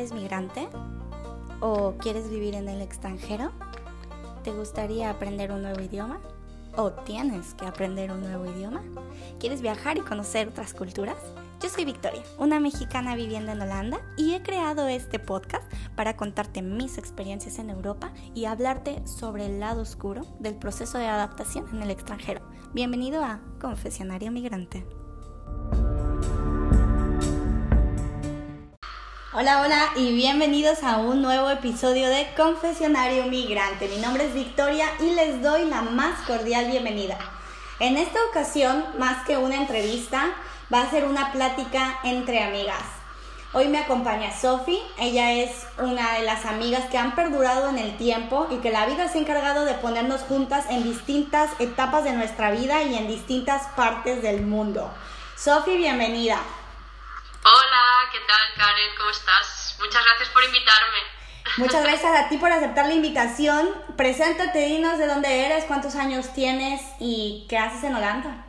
¿Eres migrante? ¿O quieres vivir en el extranjero? ¿Te gustaría aprender un nuevo idioma? ¿O tienes que aprender un nuevo idioma? ¿Quieres viajar y conocer otras culturas? Yo soy Victoria, una mexicana viviendo en Holanda y he creado este podcast para contarte mis experiencias en Europa y hablarte sobre el lado oscuro del proceso de adaptación en el extranjero. Bienvenido a Confesionario Migrante. Hola, hola y bienvenidos a un nuevo episodio de Confesionario Migrante. Mi nombre es Victoria y les doy la más cordial bienvenida. En esta ocasión, más que una entrevista, va a ser una plática entre amigas. Hoy me acompaña Sofi, ella es una de las amigas que han perdurado en el tiempo y que la vida se ha encargado de ponernos juntas en distintas etapas de nuestra vida y en distintas partes del mundo. Sofi, bienvenida. Hola, ¿qué tal Karen? ¿Cómo estás? Muchas gracias por invitarme. Muchas gracias a ti por aceptar la invitación. Preséntate, dinos de dónde eres, cuántos años tienes y qué haces en Holanda.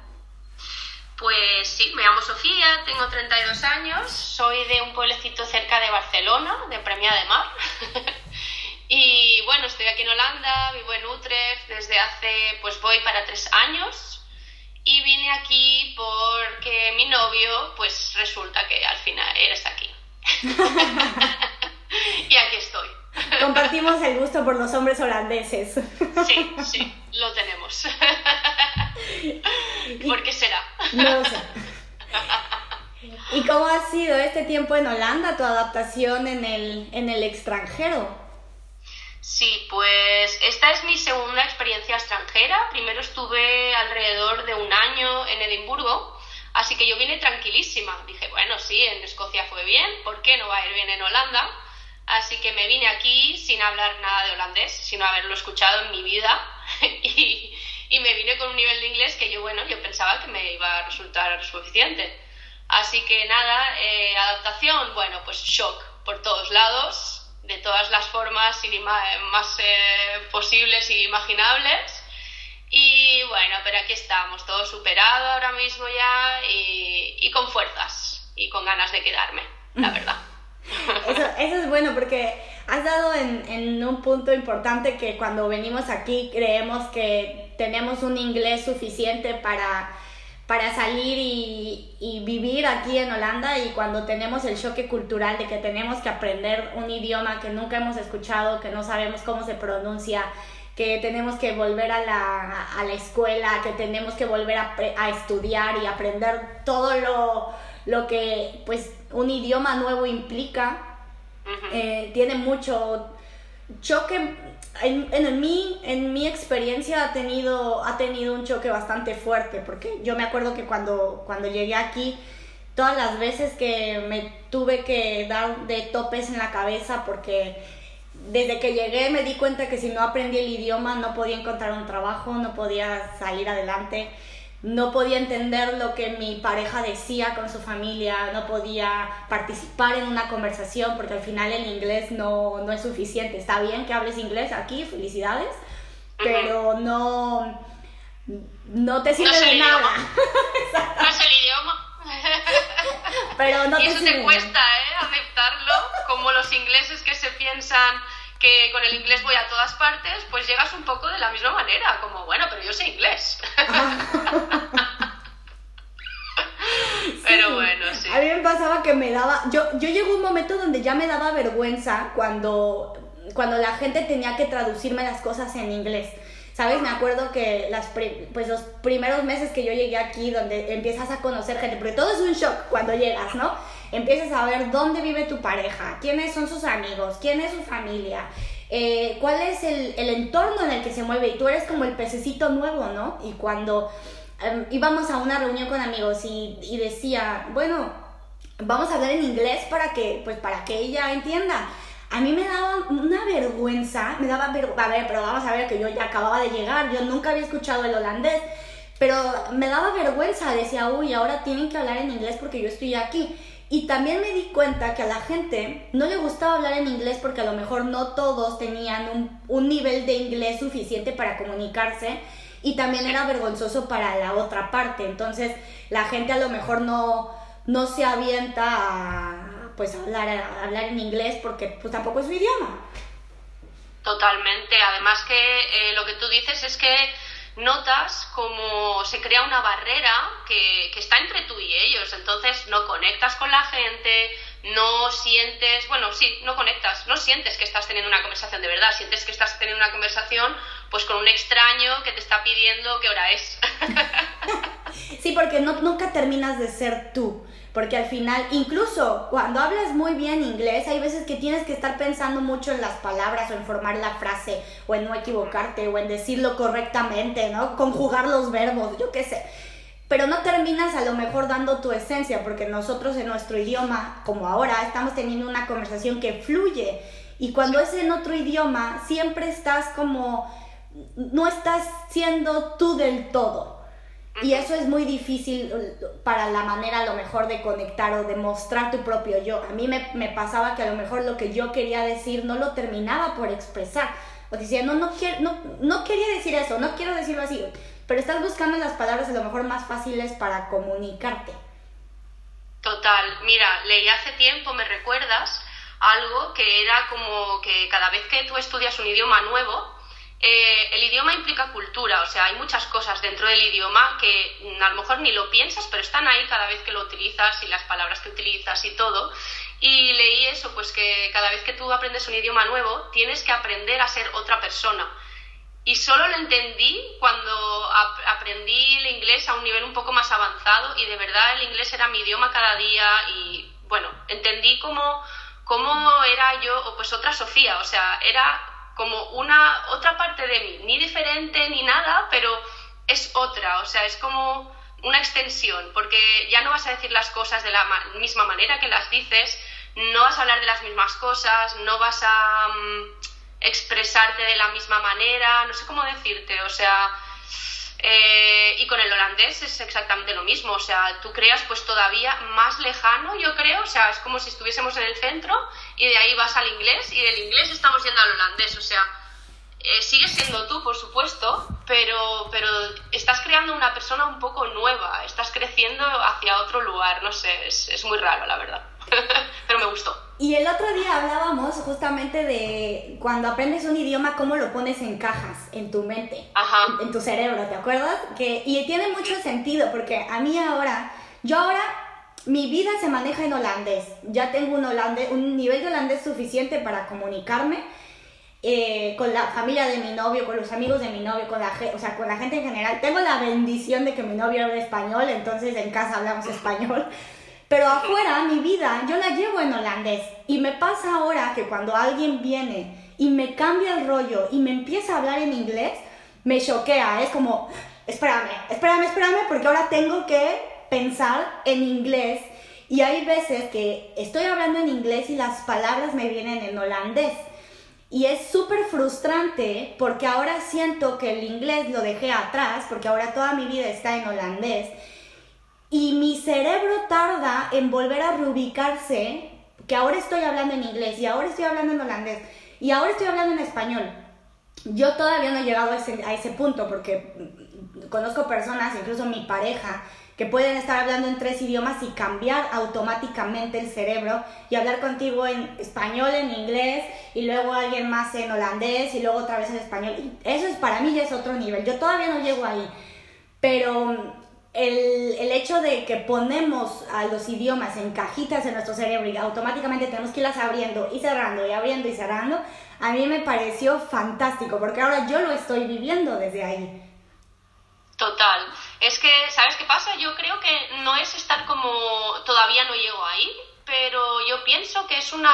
Pues sí, me llamo Sofía, tengo 32 años, soy de un pueblecito cerca de Barcelona, de Premia de Mar. y bueno, estoy aquí en Holanda, vivo en Utrecht desde hace, pues voy para tres años y vine aquí porque mi novio, pues resulta que al final eres aquí. y aquí estoy. Compartimos el gusto por los hombres holandeses. sí, sí, lo tenemos. ¿Por qué será? No sé. ¿Y cómo ha sido este tiempo en Holanda, tu adaptación en el, en el extranjero? Sí, pues esta es mi segunda experiencia extranjera. Primero estuve alrededor de un año en Edimburgo, así que yo vine tranquilísima. Dije, bueno, sí, en Escocia fue bien, ¿por qué no va a ir bien en Holanda? Así que me vine aquí sin hablar nada de holandés, sin haberlo escuchado en mi vida y, me vine con un nivel de inglés que yo, bueno, yo pensaba que me iba a resultar suficiente. Así que nada, eh, adaptación, bueno, pues shock por todos lados, de todas las formas más eh, posibles y imaginables. Y bueno, pero aquí estamos, todo superado ahora mismo ya y, con fuerzas y con ganas de quedarme, la verdad. Eso, eso es bueno porque has dado en, en, un punto importante que cuando venimos aquí creemos que tenemos un inglés suficiente para para salir y, vivir aquí en Holanda y cuando tenemos el choque cultural de que tenemos que aprender un idioma que nunca hemos escuchado, que no sabemos cómo se pronuncia, que tenemos que volver a la, a la escuela, que tenemos que volver a, a estudiar y aprender todo lo, lo, que pues un idioma nuevo implica, eh, tiene mucho choque en, en, mi, en mi experiencia ha tenido, ha tenido un choque bastante fuerte, porque yo me acuerdo que cuando, cuando llegué aquí, todas las veces que me tuve que dar de topes en la cabeza, porque desde que llegué me di cuenta que si no aprendí el idioma no podía encontrar un trabajo, no podía salir adelante no podía entender lo que mi pareja decía con su familia, no podía participar en una conversación porque al final el inglés no, no es suficiente. Está bien que hables inglés aquí, felicidades, pero no, no te sirve de nada. no es el idioma. pero no y eso te cuesta, ¿eh? Aceptarlo, como los ingleses que se piensan que con el inglés voy a todas partes, pues llegas un poco de la misma manera, como, bueno, pero yo sé inglés. pero bueno, sí. A mí me pasaba que me daba, yo, yo llegó un momento donde ya me daba vergüenza cuando, cuando la gente tenía que traducirme las cosas en inglés. ¿Sabes? Me acuerdo que las pues los primeros meses que yo llegué aquí, donde empiezas a conocer gente, porque todo es un shock cuando llegas, ¿no? Empiezas a ver dónde vive tu pareja, quiénes son sus amigos, quién es su familia, eh, cuál es el, el, entorno en el que se mueve y tú eres como el pececito nuevo, ¿no? Y cuando em, íbamos a una reunión con amigos y, y decía, bueno, vamos a hablar en inglés para que, pues para que ella entienda a mí me daba una vergüenza, me daba vergüenza, a ver, pero vamos a ver que yo ya acababa de llegar, yo nunca había escuchado el holandés, pero me daba vergüenza, decía, uy, ahora tienen que hablar en inglés porque yo estoy aquí. Y también me di cuenta que a la gente no le gustaba hablar en inglés porque a lo mejor no todos tenían un, nivel de inglés suficiente para comunicarse y también era vergonzoso para la otra parte. Entonces la gente a lo mejor no, no se avienta a pues hablar, hablar en inglés porque pues tampoco es su idioma. Totalmente. Además que eh, lo que tú dices es que notas como se crea una barrera que, que, está entre tú y ellos. Entonces no conectas con la gente, no sientes, bueno, sí, no conectas, no sientes que estás teniendo una conversación de verdad, sientes que estás teniendo una conversación pues con un extraño que te está pidiendo qué hora es. sí, porque nunca terminas de ser tú. Porque al final, incluso cuando hablas muy bien inglés, hay veces que tienes que estar pensando mucho en las palabras o en formar la frase o en no equivocarte o en decirlo correctamente, ¿no? Conjugar los verbos, yo qué sé. Pero no terminas a lo mejor dando tu esencia, porque nosotros en nuestro idioma, como ahora, estamos teniendo una conversación que fluye. Y cuando es en otro idioma, siempre estás como, no estás siendo tú del todo. Y eso es muy difícil para la manera a lo mejor de conectar o de mostrar tu propio yo. A mí me, me pasaba que a lo mejor lo que yo quería decir no lo terminaba por expresar. O decía, no, no, quiero, no, no quería decir eso, no quiero decirlo así. Pero estás buscando las palabras a lo mejor más fáciles para comunicarte. Total. Mira, leí hace tiempo, ¿me recuerdas? Algo que era como que cada vez que tú estudias un idioma nuevo, eh, el idioma implica cultura, o sea, hay muchas cosas dentro del idioma que a lo mejor ni lo piensas, pero están ahí cada vez que lo utilizas y las palabras que utilizas y todo. Y leí eso, pues que cada vez que tú aprendes un idioma nuevo, tienes que aprender a ser otra persona. Y solo lo entendí cuando aprendí el inglés a un nivel un poco más avanzado y de verdad el inglés era mi idioma cada día y bueno, entendí cómo, cómo era yo, pues otra Sofía, o sea, era como una otra parte de mí, ni diferente ni nada, pero es otra, o sea, es como una extensión, porque ya no vas a decir las cosas de la misma manera que las dices, no vas a hablar de las mismas cosas, no vas a mm, expresarte de la misma manera, no sé cómo decirte, o sea, eh, y con el holandés es exactamente lo mismo, o sea, tú creas pues todavía más lejano, yo creo, o sea, es como si estuviésemos en el centro y de ahí vas al inglés y del inglés estamos yendo al holandés, o sea, eh, sigues siendo tú, por supuesto, pero, pero estás creando una persona un poco nueva, estás creciendo hacia otro lugar, no sé, es, es muy raro, la verdad, pero me gustó. Y el otro día hablábamos justamente de cuando aprendes un idioma, cómo lo pones en cajas en tu mente, En, tu cerebro, ¿te acuerdas? Que, y tiene mucho sentido, porque a mí ahora, yo ahora, mi vida se maneja en holandés. Ya tengo un, holandés, un nivel de holandés suficiente para comunicarme eh, con la familia de mi novio, con los amigos de mi novio, con la, o sea, con la gente en general. Tengo la bendición de que mi novio habla español, entonces en casa hablamos español. Pero afuera, mi vida, yo la llevo en holandés. Y me pasa ahora que cuando alguien viene y me cambia el rollo y me empieza a hablar en inglés, me choquea. Es como, espérame, espérame, espérame, porque ahora tengo que pensar en inglés. Y hay veces que estoy hablando en inglés y las palabras me vienen en holandés. Y es súper frustrante porque ahora siento que el inglés lo dejé atrás, porque ahora toda mi vida está en holandés y mi cerebro tarda en volver a reubicarse, que ahora estoy hablando en inglés y ahora estoy hablando en holandés y ahora estoy hablando en español. Yo todavía no he llegado a ese, punto porque conozco personas, incluso mi pareja, que pueden estar hablando en tres idiomas y cambiar automáticamente el cerebro y hablar contigo en español, en inglés y luego alguien más en holandés y luego otra vez en español. Eso es para mí ya es otro nivel. Yo todavía no llego ahí. Pero el, el, hecho de que ponemos a los idiomas en cajitas en nuestro cerebro y automáticamente tenemos que irlas abriendo y cerrando y abriendo y cerrando, a mí me pareció fantástico porque ahora yo lo estoy viviendo desde ahí. Total. Es que, ¿sabes qué pasa? Yo creo que no es estar como todavía no llego ahí, pero yo pienso que es una,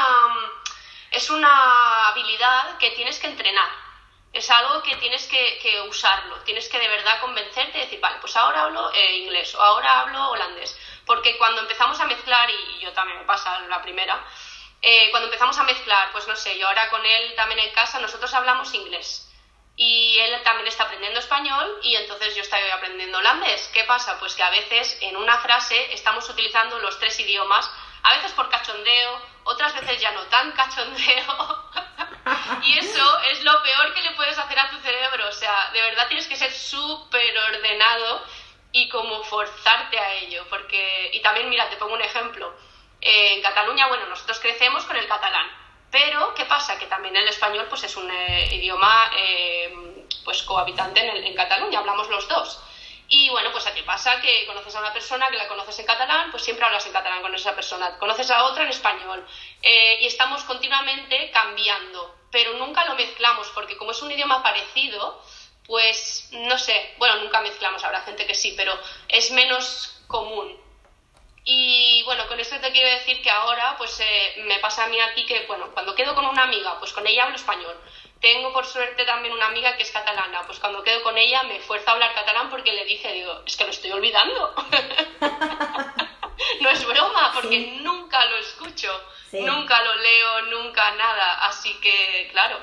es una habilidad que tienes que entrenar es algo que tienes que, usarlo, tienes que de verdad convencerte y decir, vale, pues ahora hablo eh, inglés o ahora hablo holandés. Porque cuando empezamos a mezclar, y yo también me pasa la primera, eh, cuando empezamos a mezclar, pues no sé, yo ahora con él también en casa, nosotros hablamos inglés. Y él también está aprendiendo español y entonces yo estoy aprendiendo holandés. ¿Qué pasa? Pues que a veces en una frase estamos utilizando los tres idiomas, a veces por cachondeo, otras veces ya no tan cachondeo. y eso es lo peor que le puedes hacer a tu cerebro. O sea, de verdad tienes que ser súper ordenado y como forzarte a ello. Porque, y también, mira, te pongo un ejemplo. Eh, en Cataluña, bueno, nosotros crecemos con el catalán, pero ¿qué pasa? Que también el español pues es un eh, idioma pues cohabitante en, en Cataluña, hablamos los dos. Y bueno, pues qué pasa que conoces a una persona que la conoces en catalán, pues siempre hablas en catalán con esa persona, conoces a otra en español. y estamos continuamente cambiando, pero nunca lo mezclamos, porque como es un idioma parecido, pues no sé, bueno, nunca mezclamos, habrá gente que sí, pero es menos común. Y bueno, con esto te quiero decir que ahora pues eh, me pasa a mí aquí que, bueno, cuando quedo con una amiga, pues con ella hablo español. Tengo por suerte también una amiga que es catalana, pues cuando quedo con ella me fuerza a hablar catalán porque le dije, digo, es que lo estoy olvidando. no es broma, porque nunca lo escucho, nunca lo leo, nunca nada. Así que, claro,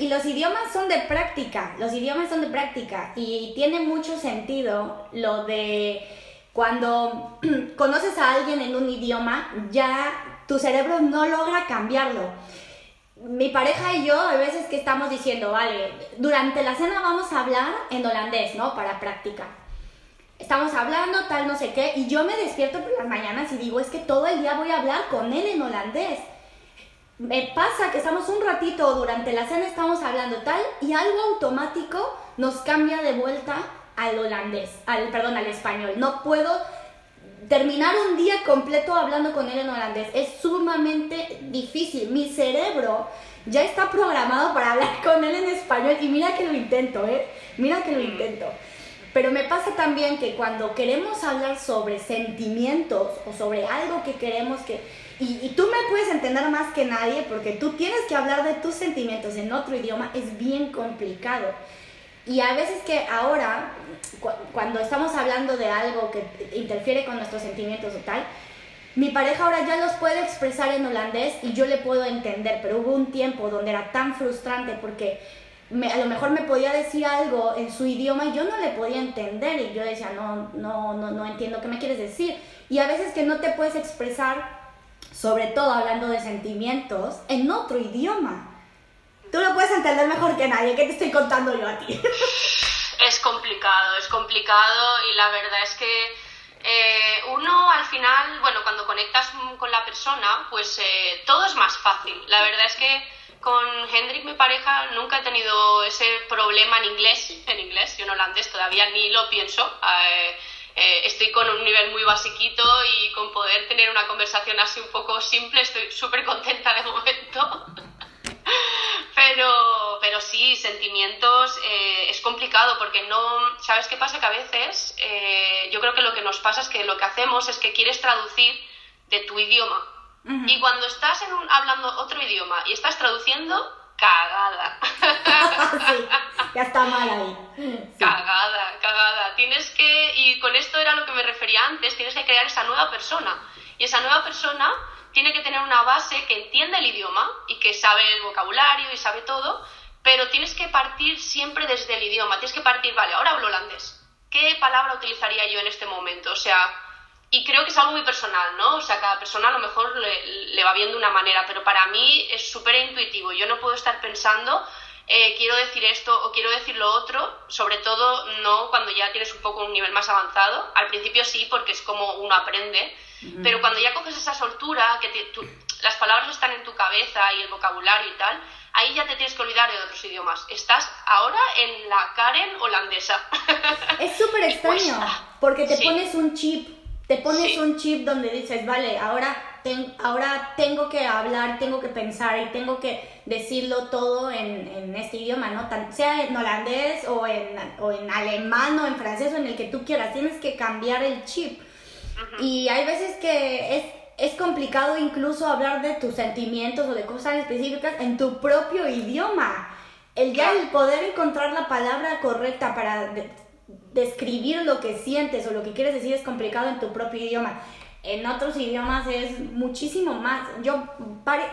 y los idiomas son de práctica, los idiomas son de práctica y tiene mucho sentido lo de cuando conoces a alguien en un idioma, ya tu cerebro no logra cambiarlo. Mi pareja y yo, a veces que estamos diciendo, vale, durante la cena vamos a hablar en holandés, ¿no? Para práctica. Estamos hablando, tal, no sé qué, y yo me despierto por las mañanas y digo, es que todo el día voy a hablar con él en holandés me pasa que estamos un ratito durante la cena, estamos hablando tal, y algo automático nos cambia de vuelta al holandés, al, perdón, al español. No puedo terminar un día completo hablando con él en holandés. Es sumamente difícil. Mi cerebro ya está programado para hablar con él en español y mira que lo intento, ¿eh? Mira que lo intento. Pero me pasa también que cuando queremos hablar sobre sentimientos o sobre algo que queremos que y, tú me puedes entender más que nadie porque tú tienes que hablar de tus sentimientos en otro idioma, es bien complicado. Y a veces que ahora, cuando estamos hablando de algo que interfiere con nuestros sentimientos o tal, mi pareja ahora ya los puede expresar en holandés y yo le puedo entender, pero hubo un tiempo donde era tan frustrante porque a lo mejor me podía decir algo en su idioma y yo no le podía entender y yo decía, no, no, no, no entiendo qué me quieres decir. Y a veces que no te puedes expresar sobre todo hablando de sentimientos, en otro idioma. Tú lo puedes entender mejor que nadie, ¿qué te estoy contando yo a ti? Es complicado, es complicado y la verdad es que eh, uno al final, bueno, cuando conectas con la persona, pues eh, todo es más fácil. La verdad es que con Hendrik, mi pareja, nunca he tenido ese problema en inglés, en inglés, yo en holandés todavía ni lo pienso. Eh, eh, estoy con un nivel muy basiquito y con poder tener una conversación así un poco simple estoy súper contenta de momento. pero, pero sí, sentimientos eh, es complicado porque no, ¿sabes qué pasa? Que a veces eh, yo creo que lo que nos pasa es que lo que hacemos es que quieres traducir de tu idioma. Y cuando estás en un, hablando otro idioma y estás traduciendo, cagada. sí, ya está mal ahí. Cagada, cagada. Tienes que, y con esto era lo que me refería antes, tienes que crear esa nueva persona. Y esa nueva persona tiene que tener una base que entienda el idioma y que sabe el vocabulario y sabe todo, pero tienes que partir siempre desde el idioma. Tienes que partir, vale, ahora hablo holandés. ¿Qué palabra utilizaría yo en este momento? O sea, y creo que es algo muy personal, ¿no? O sea, cada persona a lo mejor le, va viendo una manera, pero para mí es súper intuitivo. Yo no puedo estar pensando, eh, quiero decir esto o quiero decir lo otro, sobre todo no cuando ya tienes un poco un nivel más avanzado. Al principio sí, porque es como uno aprende, pero cuando ya coges esa soltura, que las palabras están en tu cabeza y el vocabulario y tal, ahí ya te tienes que olvidar de otros idiomas. Estás ahora en la Karen holandesa. Es súper extraño, porque te pones un chip te pones un chip donde dices, vale, ahora, ahora tengo que hablar, tengo que pensar y tengo que decirlo todo en, en este idioma, ¿no? sea en holandés o en, o en alemán o en francés o en el que tú quieras, tienes que cambiar el chip. Y hay veces que es, es complicado incluso hablar de tus sentimientos o de cosas específicas en tu propio idioma. El ya el poder encontrar la palabra correcta para describir lo que sientes o lo que quieres decir es complicado en tu propio idioma. En otros idiomas es muchísimo más. Yo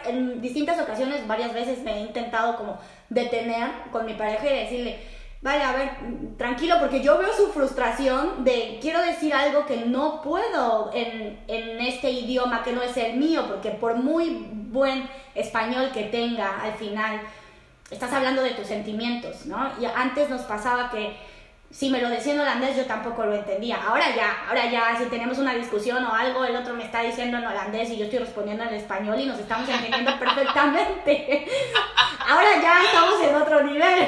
en distintas ocasiones, varias veces me he intentado como detener con mi pareja y decirle, vale, a ver, tranquilo, porque yo veo su frustración de quiero decir algo que no puedo en, en este idioma que no es el mío, porque por muy buen español que tenga, al final estás hablando de tus sentimientos, ¿no? Y antes nos pasaba que si me lo decía en holandés yo tampoco lo entendía. Ahora ya, ahora ya, si tenemos una discusión o algo, el otro me está diciendo en holandés y yo estoy respondiendo en español y nos estamos entendiendo perfectamente. Ahora ya estamos en otro nivel.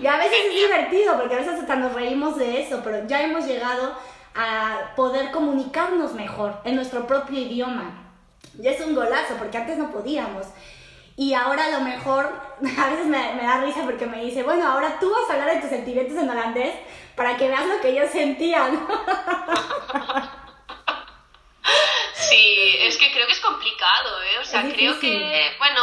y a veces es divertido porque a veces hasta nos reímos de eso, pero ya hemos llegado a poder comunicarnos mejor en nuestro propio idioma. Y es un golazo porque antes no podíamos. Y ahora a lo mejor, a veces me, me, da risa porque me dice, bueno, ahora tú vas a hablar de tus sentimientos en holandés para que veas lo que ellos sentían. Sí, es que creo que es complicado, ¿eh? O sea, creo que, bueno,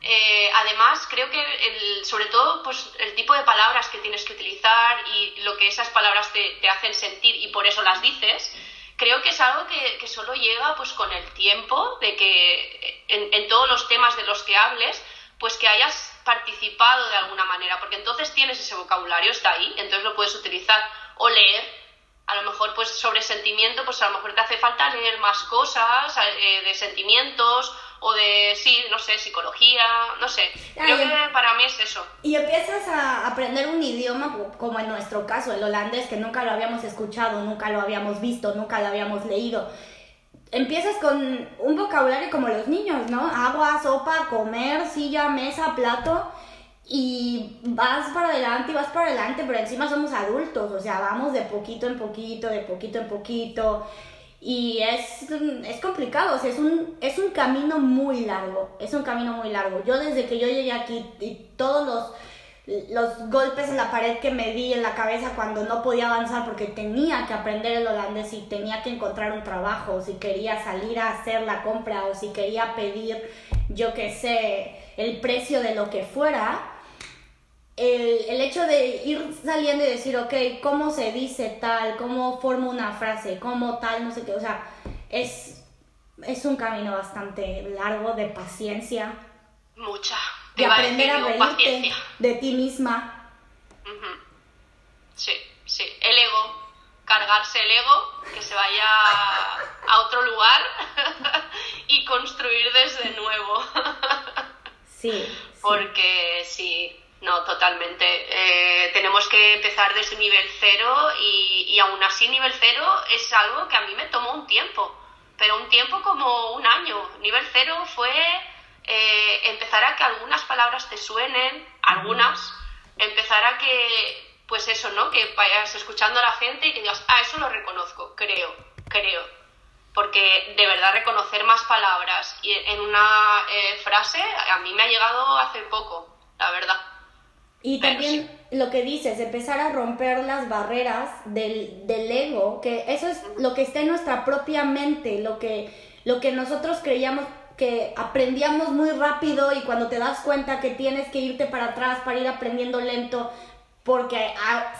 eh, además creo que el, sobre todo pues el tipo de palabras que tienes que utilizar y lo que esas palabras te, te hacen sentir y por eso las dices, creo que es algo que, que, solo llega pues con el tiempo de que en, en, todos los temas de los que hables pues que hayas participado de alguna manera porque entonces tienes ese vocabulario está ahí entonces lo puedes utilizar o leer a lo mejor pues sobre sentimiento pues a lo mejor te hace falta leer más cosas eh, de sentimientos o de, sí, no sé, psicología, no sé. Creo que para mí es eso. Y empiezas a aprender un idioma, como en nuestro caso, el holandés, que nunca lo habíamos escuchado, nunca lo habíamos visto, nunca lo habíamos leído. Empiezas con un vocabulario como los niños, ¿no? Agua, sopa, comer, silla, mesa, plato. Y vas para adelante y vas para adelante, pero encima somos adultos, o sea, vamos de poquito en poquito, de poquito en poquito y es, es complicado, o sea, es un, es un camino muy largo, es un camino muy largo. Yo desde que yo llegué aquí y todos los, los golpes en la pared que me di en la cabeza cuando no podía avanzar porque tenía que aprender el holandés y tenía que encontrar un trabajo, o si quería salir a hacer la compra o si quería pedir, yo qué sé, el precio de lo que fuera, el, el, hecho de ir saliendo y decir, ok, ¿cómo se dice tal? ¿Cómo formo una frase? ¿Cómo tal? No sé qué. O sea, es, es un camino bastante largo de paciencia. Mucha. De aprender a reírte de ti misma. Sí, sí. El ego. Cargarse el ego, que se vaya a otro lugar y construir desde nuevo. sí. Porque sí, no, totalmente. Eh, tenemos que empezar desde nivel cero y, y, aún así nivel cero es algo que a mí me tomó un tiempo, pero un tiempo como un año. Nivel cero fue eh, empezar a que algunas palabras te suenen, algunas, empezar a que, pues eso, ¿no? Que vayas escuchando a la gente y que digas, ah, eso lo reconozco, creo, creo. Porque de verdad reconocer más palabras en una eh, frase a mí me ha llegado hace poco, la verdad. Y también lo que dices, empezar a romper las barreras del, del, ego, que eso es lo que está en nuestra propia mente, lo que, lo que nosotros creíamos que aprendíamos muy rápido y cuando te das cuenta que tienes que irte para atrás para ir aprendiendo lento, porque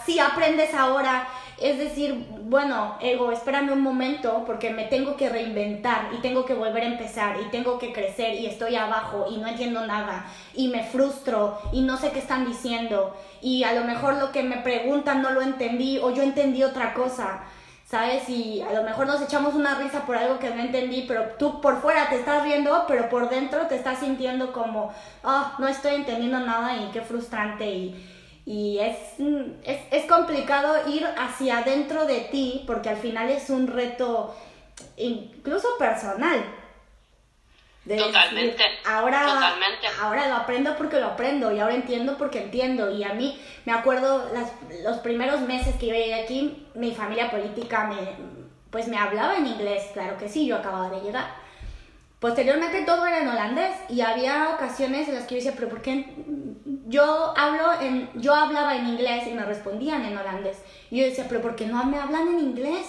si aprendes ahora, es decir, bueno, ego, espérame un momento porque me tengo que reinventar y tengo que volver a empezar y tengo que crecer y estoy abajo y no entiendo nada y me frustro y no sé qué están diciendo y a lo mejor lo que me preguntan no lo entendí o yo entendí otra cosa. ¿Sabes? Y a lo mejor nos echamos una risa por algo que no entendí, pero tú por fuera te estás riendo, pero por dentro te estás sintiendo como, oh, no estoy entendiendo nada y qué frustrante y, y es, es, es, complicado ir hacia adentro de ti porque al final es un reto incluso personal. totalmente. ahora, ahora lo aprendo porque lo aprendo y ahora entiendo porque entiendo. Y a mí me acuerdo las, los primeros meses que llegué aquí, mi familia política me, pues me hablaba en inglés, claro que sí, yo acababa de llegar. Posteriormente todo era en holandés y había ocasiones en las que yo decía, pero ¿por qué yo hablo en, yo hablaba en inglés y me respondían en holandés. Y yo decía, pero ¿por qué no me hablan en inglés?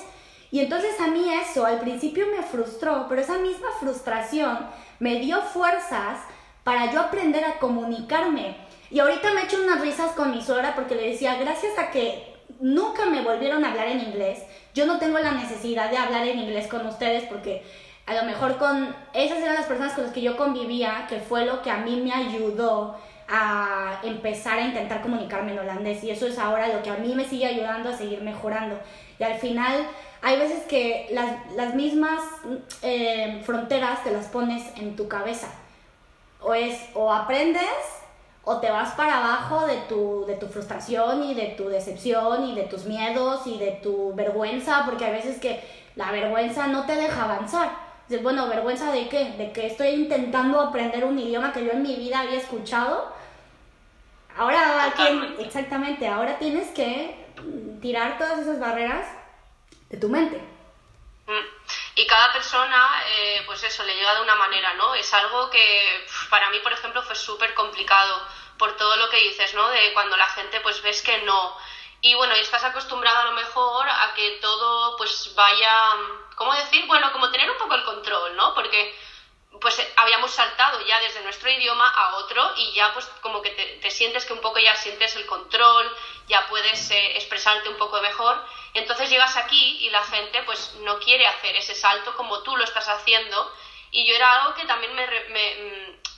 Y entonces a mí eso al principio me frustró, pero esa misma frustración me dio fuerzas para yo aprender a comunicarme. Y ahorita me he hecho unas risas con mi suegra porque le decía, gracias a que nunca me volvieron a hablar en inglés, yo no tengo la necesidad de hablar en inglés con ustedes porque a lo mejor con esas eran las personas con las que yo convivía, que fue lo que a mí me ayudó a empezar a intentar comunicarme en holandés y eso es ahora lo que a mí me sigue ayudando a seguir mejorando. Y al final hay veces que las, las mismas eh, fronteras te las pones en tu cabeza. O es o aprendes o te vas para abajo de tu, de tu frustración y de tu decepción y de tus miedos y de tu vergüenza, porque hay veces que la vergüenza no te deja avanzar. Dices, bueno, ¿vergüenza de qué? De que estoy intentando aprender un idioma que yo en mi vida había escuchado. Ahora, exactamente, ahora tienes que tirar todas esas barreras de tu mente. Mm. Y cada persona, eh, pues eso, le llega de una manera, ¿no? Es algo que para mí, por ejemplo, fue súper complicado por todo lo que dices, ¿no? De cuando la gente, pues ves que no. Y bueno, estás acostumbrado a lo mejor a que todo, pues vaya, ¿cómo decir? Bueno, como tener un poco el control, ¿no? Porque pues habíamos saltado ya desde nuestro idioma a otro y ya pues como que te, sientes que un poco ya sientes el control, ya puedes eh, expresarte un poco mejor entonces llegas aquí y la gente pues no quiere hacer ese salto como tú lo estás haciendo y yo era algo que también me,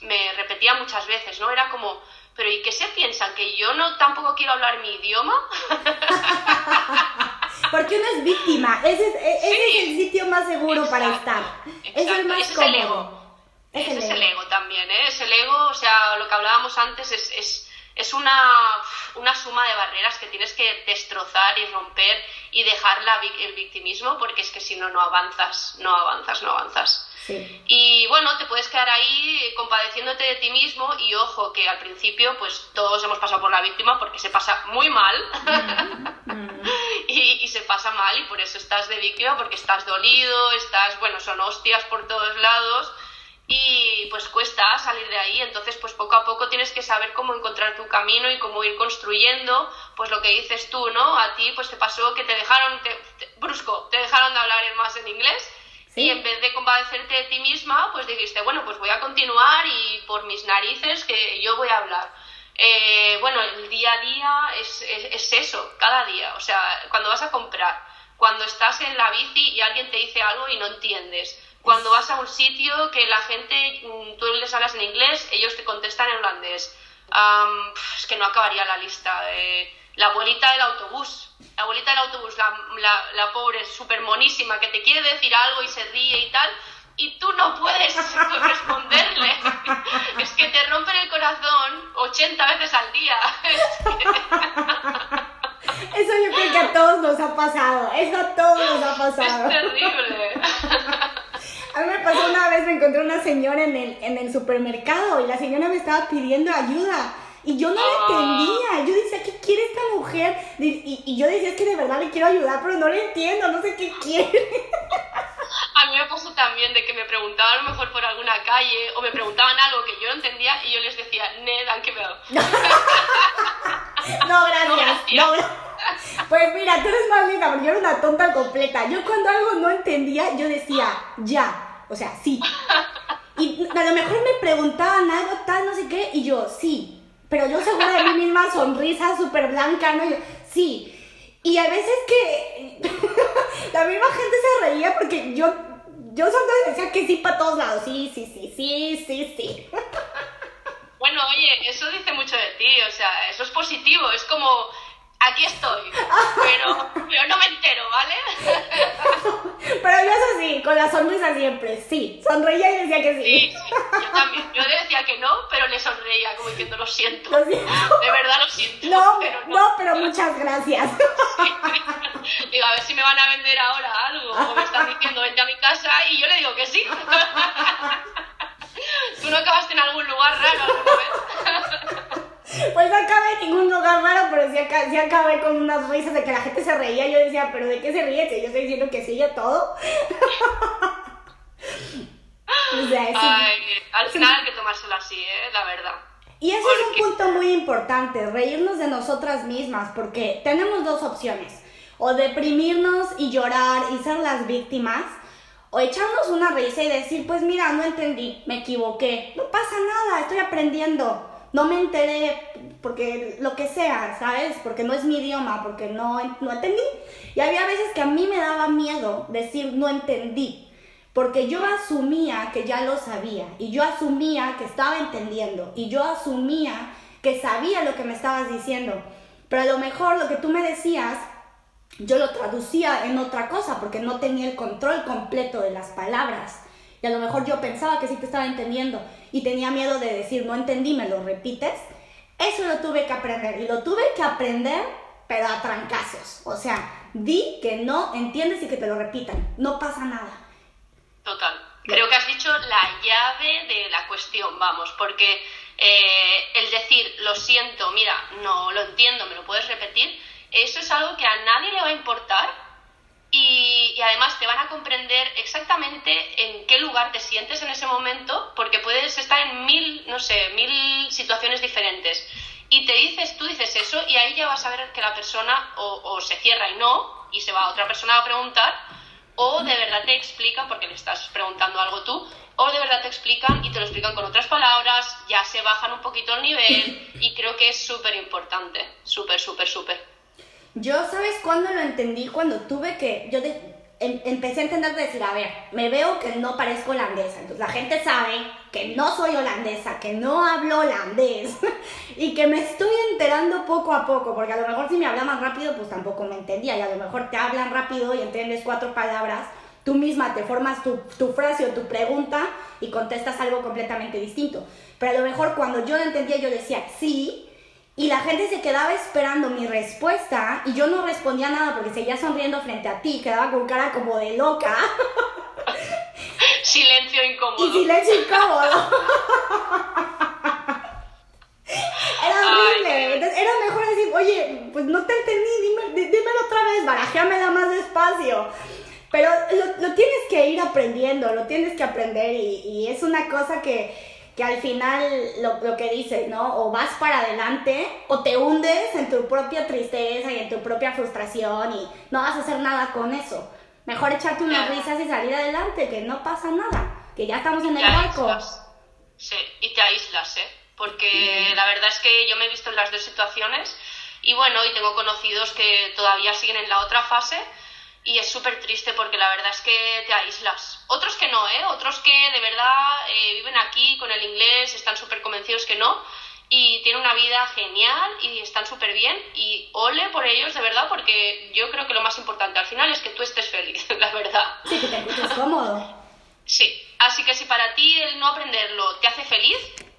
me, repetía muchas veces, ¿no? Era como, pero ¿y qué se piensan? ¿Que yo no tampoco quiero hablar mi idioma? Porque uno es víctima, ese, es el sitio más seguro para estar. Es el más ese Es el ego. ese es el ego también, ¿eh? Es el ego, o sea, lo que hablábamos antes es, es, es una, una suma de barreras que tienes que destrozar y romper y dejar el victimismo porque es que si no, no avanzas, no avanzas, no avanzas. Y bueno, te puedes quedar ahí compadeciéndote de ti mismo y ojo que al principio pues todos hemos pasado por la víctima porque se pasa muy mal. Y, y, se pasa mal y por eso estás de víctima porque estás dolido, estás, bueno, son hostias por todos lados y pues cuesta salir de ahí, entonces pues poco a poco tienes que saber cómo encontrar tu camino y cómo ir construyendo pues lo que dices tú, ¿no? A ti pues te pasó que te dejaron, brusco, te dejaron de hablar más en inglés y en vez de compadecerte de ti misma pues dijiste, bueno pues voy a continuar y por mis narices que yo voy a hablar. Eh, bueno, el día a día es, es eso, cada día, o sea, cuando vas a comprar, cuando estás en la bici y alguien te dice algo y no entiendes cuando vas a un sitio que la gente, mm, tú les hablas en inglés, ellos te contestan en holandés. es que no acabaría la lista. La abuelita del autobús, la abuelita del autobús, la, la, pobre, súper monísima, que te quiere decir algo y se ríe y tal, y tú no puedes responderle. es que te rompen el corazón 80 veces al día. Eso yo creo que a todos nos ha pasado. Eso a todos nos ha pasado. Es terrible. A mí me pasó una vez, me encontré una señora en el, en el supermercado y la señora me estaba pidiendo ayuda. Y yo no la ah. entendía. Yo decía, ¿qué quiere esta mujer? Y, y, yo decía, es que de verdad le quiero ayudar, pero no le entiendo, no sé qué quiere. A mí me pasó también de que me preguntaban a lo mejor por alguna calle o me preguntaban algo que yo no entendía y yo les decía, ne, dankjewel. no, gracias. No, Pues mira, tú eres más linda porque yo era una tonta completa. Yo cuando algo no entendía, yo decía, ya. O sea, sí. Y a lo mejor me preguntaban algo tal, no sé qué, y yo, sí. Pero yo segura de mí misma, sonrisa súper blanca, ¿no? yo, sí. Y a veces que la misma gente se reía porque yo, yo solo decía que sí para todos lados. Sí, sí, sí, sí, sí, sí. Bueno, oye, eso dice mucho de ti, o sea, eso es positivo, es como aquí estoy, pero, pero no me entero, ¿vale? Pero yo eso sí, con la sonrisa siempre, sí. Sonreía y decía que sí. Sí, sí, yo también. Yo decía que no, pero le sonreía como diciendo lo siento. Lo siento. De verdad lo siento. No, pero no. pero muchas gracias. Digo, a ver si me van a vender ahora algo. O me están diciendo, vente a mi casa y yo le digo que sí. ¿Tú no acabaste en algún lugar raro alguna vez? Pues no acabé en ningún lugar raro, pero sí, acabé, con unas risas de que la gente se reía. Yo decía, ¿pero de qué se ríe? Si yo estoy diciendo que sí a todo. o sea, Ay, al final hay que tomárselo así, ¿eh? La verdad. Y eso es un punto muy importante, reírnos de nosotras mismas, porque tenemos dos opciones. O deprimirnos y llorar y ser las víctimas, o echarnos una risa y decir, pues mira, no entendí, me equivoqué, no pasa nada, estoy aprendiendo no me enteré porque lo que sea, ¿sabes? Porque no es mi idioma, porque no, no entendí. Y había veces que a mí me daba miedo decir no entendí, porque yo asumía que ya lo sabía, y yo asumía que estaba entendiendo, y yo asumía que sabía lo que me estabas diciendo. Pero a lo mejor lo que tú me decías, yo lo traducía en otra cosa, porque no tenía el control completo de las palabras. Y a lo mejor yo pensaba que sí te estaba entendiendo y tenía miedo de decir, no entendí, me lo repites. Eso lo tuve que aprender y lo tuve que aprender, pero a trancazos. O sea, di que no entiendes y que te lo repitan. No pasa nada. Total. Creo que has dicho la llave de la cuestión, vamos, porque eh, el decir, lo siento, mira, no lo entiendo, me lo puedes repetir, eso es algo que a nadie le va a importar y, además te van a comprender exactamente en qué lugar te sientes en ese momento, porque puedes estar en mil, no sé, mil situaciones diferentes. Y te dices, tú dices eso, y ahí ya vas a ver que la persona o, se cierra y no, y se va a otra persona a preguntar, o de verdad te explican, porque le estás preguntando algo tú, o de verdad te explican y te lo explican con otras palabras, ya se bajan un poquito el nivel, y creo que es súper importante, súper, súper, súper. Yo, ¿sabes cuándo lo entendí? Cuando tuve que, yo de, em, empecé a entender de decir, a ver, me veo que no parezco holandesa, entonces la gente sabe que no soy holandesa, que no hablo holandés y que me estoy enterando poco a poco, porque a lo mejor si me habla más rápido, pues tampoco me entendía y a lo mejor te hablan rápido y entiendes cuatro palabras, tú misma te formas tu, tu frase o tu pregunta y contestas algo completamente distinto. Pero a lo mejor cuando yo lo entendía, yo decía sí, y la gente se quedaba esperando mi respuesta y yo no respondía nada porque seguía sonriendo frente a ti, quedaba con cara como de loca. silencio incómodo. Y silencio incómodo. era horrible. Entonces era mejor decir, oye, pues no te entendí, dime, dímelo otra vez, barajéamela más despacio. Pero lo, lo, tienes que ir aprendiendo, lo tienes que aprender y, y es una cosa que, que al final lo, lo, que dices, ¿no? O vas para adelante o te hundes en tu propia tristeza y en tu propia frustración y no vas a hacer nada con eso. Mejor echarte unas risas y salir adelante, que no pasa nada, que ya estamos en el barco. Sí, y te aíslas, ¿eh? Porque la verdad es que yo me he visto en las dos situaciones y bueno, y tengo conocidos que todavía siguen en la otra fase y es súper triste porque la verdad es que te aíslas. Otros que no, ¿eh? Otros que de verdad eh, viven aquí con el inglés, están súper convencidos que no y tienen una vida genial y están súper bien y ole por ellos de verdad porque yo creo que lo más importante al final es que tú estés feliz, la verdad. Sí, que te encuentres cómodo. Sí, así que si para ti el no aprenderlo te hace feliz,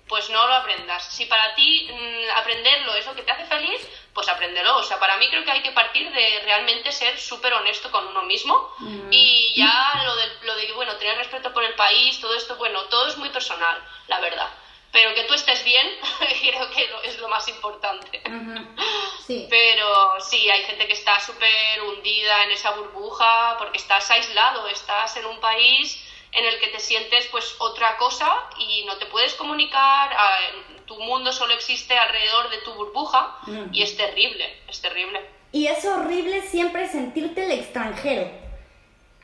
pues no lo aprendas. Si para ti mmm, aprenderlo es lo que te hace feliz, pues apréndelo. O sea, para mí creo que hay que partir de realmente ser súper honesto con uno mismo mm. y ya lo de, lo de, bueno, tener respeto por el país, todo esto, bueno, todo es muy personal, la verdad. Pero que tú estés bien, creo que es lo más importante. Uh -huh. sí. Pero sí, hay gente que está súper hundida en esa burbuja porque estás aislado, estás en un país en el que te sientes pues otra cosa y no te puedes comunicar, tu mundo solo existe alrededor de tu burbuja y es terrible, es terrible. Y es horrible siempre sentirte el extranjero.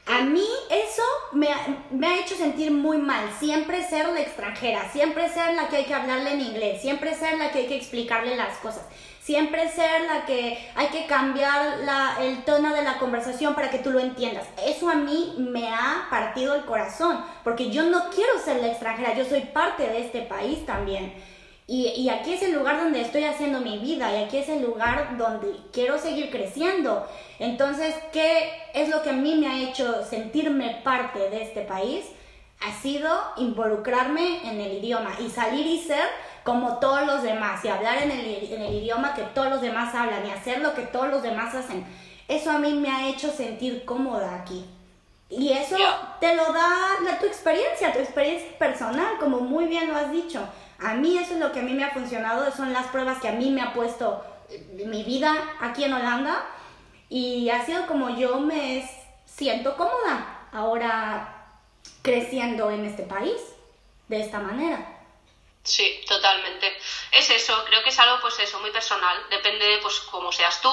A mí eso me ha, hecho sentir muy mal, siempre ser la extranjera, siempre ser la que hay que hablarle en inglés, siempre ser la que hay que explicarle las cosas, siempre ser la que hay que cambiar la, el tono de la conversación para que tú lo entiendas. Eso a mí me ha partido el corazón, porque yo no quiero ser la extranjera, yo soy parte de este país también. Y, y, aquí es el lugar donde estoy haciendo mi vida y aquí es el lugar donde quiero seguir creciendo. Entonces, ¿qué es lo que a mí me ha hecho sentirme parte de este país? Ha sido involucrarme en el idioma y salir y ser como todos los demás y hablar en el, en el idioma que todos los demás hablan y hacer lo que todos los demás hacen. Eso a mí me ha hecho sentir cómoda aquí. Y eso te lo da la, tu experiencia, tu experiencia personal, como muy bien lo has dicho. A mí eso es lo que a mí me ha funcionado, son las pruebas que a mí me ha puesto mi vida aquí en Holanda y ha sido como yo me siento cómoda ahora creciendo en este país de esta manera. Sí, totalmente. Es eso, creo que es algo pues eso, muy personal. Depende pues cómo seas tú,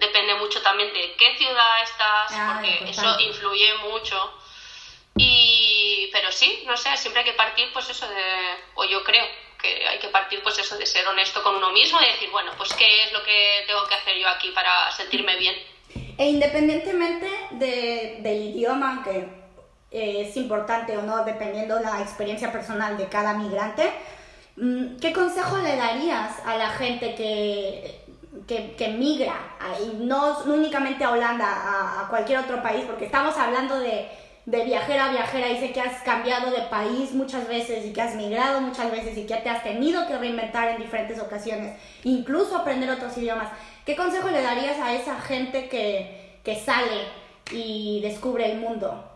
depende mucho también de qué ciudad estás, ah, porque eso influye mucho. Y, pero sí, no sé, siempre hay que partir, pues eso de, o yo creo que hay que partir, pues eso de ser honesto con uno mismo y decir, bueno, pues qué es lo que tengo que hacer yo aquí para sentirme bien. E independientemente de, del idioma, que eh, es importante o no, dependiendo la experiencia personal de cada migrante, ¿qué consejo le darías a la gente que, que, que migra, y no, únicamente a Holanda, a, a cualquier otro país, porque estamos hablando de de viajera a viajera y sé que has cambiado de país muchas veces y que has migrado muchas veces y que te has tenido que reinventar en diferentes ocasiones, incluso aprender otros idiomas. ¿Qué consejo le darías a esa gente que, que sale y descubre el mundo?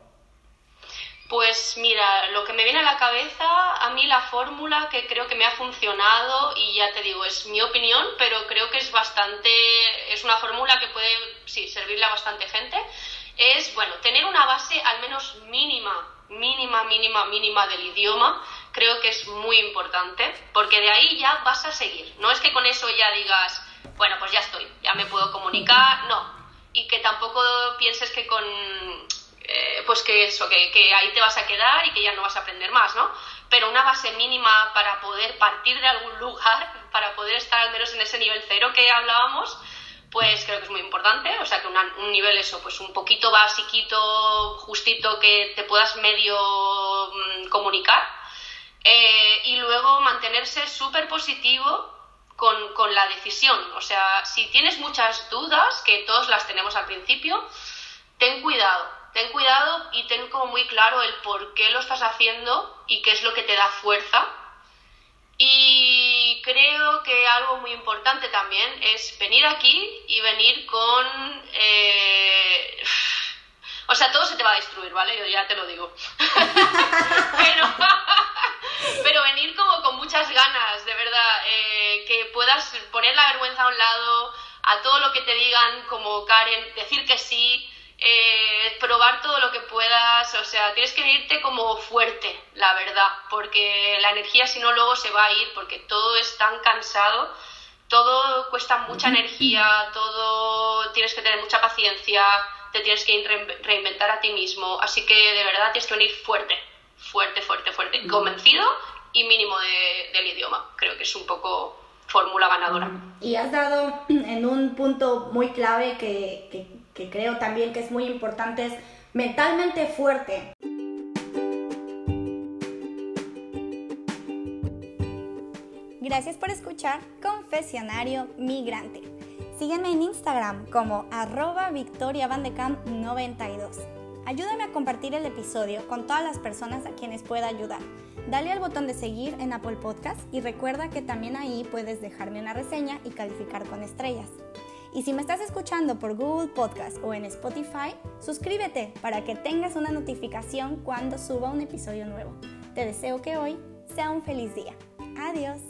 Pues mira, lo que me viene a la cabeza, a mí la fórmula que creo que me ha funcionado, y ya te digo, es mi opinión, pero creo que es bastante, es una fórmula que puede, sí, servirle a bastante gente, es, bueno, tener una base al menos mínima, mínima, mínima, mínima del idioma, creo que es muy importante, porque de ahí ya vas a seguir. No es que con eso ya digas, bueno, pues ya estoy, ya me puedo comunicar, no. Y que tampoco pienses que con, eh, pues que eso, que, que ahí te vas a quedar y que ya no vas a aprender más, ¿no? Pero una base mínima para poder partir de algún lugar, para poder estar al menos en ese nivel cero que hablábamos, pues creo que es muy importante, o sea que un nivel eso, pues un poquito basiquito, justito, que te puedas medio mm, comunicar. Eh, y luego mantenerse súper positivo con, con, la decisión. O sea, si tienes muchas dudas, que todos las tenemos al principio, ten cuidado. Ten cuidado y ten como muy claro el por qué lo estás haciendo y qué es lo que te da fuerza y creo que algo muy importante también es venir aquí y venir con... Eh, o sea, todo se te va a destruir, ¿vale? Yo ya te lo digo. pero, venir como con muchas ganas, de verdad, eh, que puedas poner la vergüenza a un lado, a todo lo que te digan como Karen, decir que sí, eh, probar todo lo que puedas, o sea, tienes que irte como fuerte, la verdad, porque la energía si no luego se va a ir, porque todo es tan cansado, todo cuesta mucha energía, todo tienes que tener mucha paciencia, te tienes que reinventar a ti mismo, así que de verdad tienes que venir fuerte, fuerte, fuerte, fuerte, convencido y mínimo del idioma, creo que es un poco fórmula ganadora. Y has dado en un punto muy clave que que creo también que es muy importante, es mentalmente fuerte. Gracias por escuchar Confesionario Migrante. Sígueme en Instagram como arroba victoriavandecamp92. Ayúdame a compartir el episodio con todas las personas a quienes pueda ayudar. Dale al botón de seguir en Apple Podcast y recuerda que también ahí puedes dejarme una reseña y calificar con estrellas. Y si me estás escuchando por Google Podcast o en Spotify, suscríbete para que tengas una notificación cuando suba un episodio nuevo. Te deseo que hoy sea un feliz día. Adiós.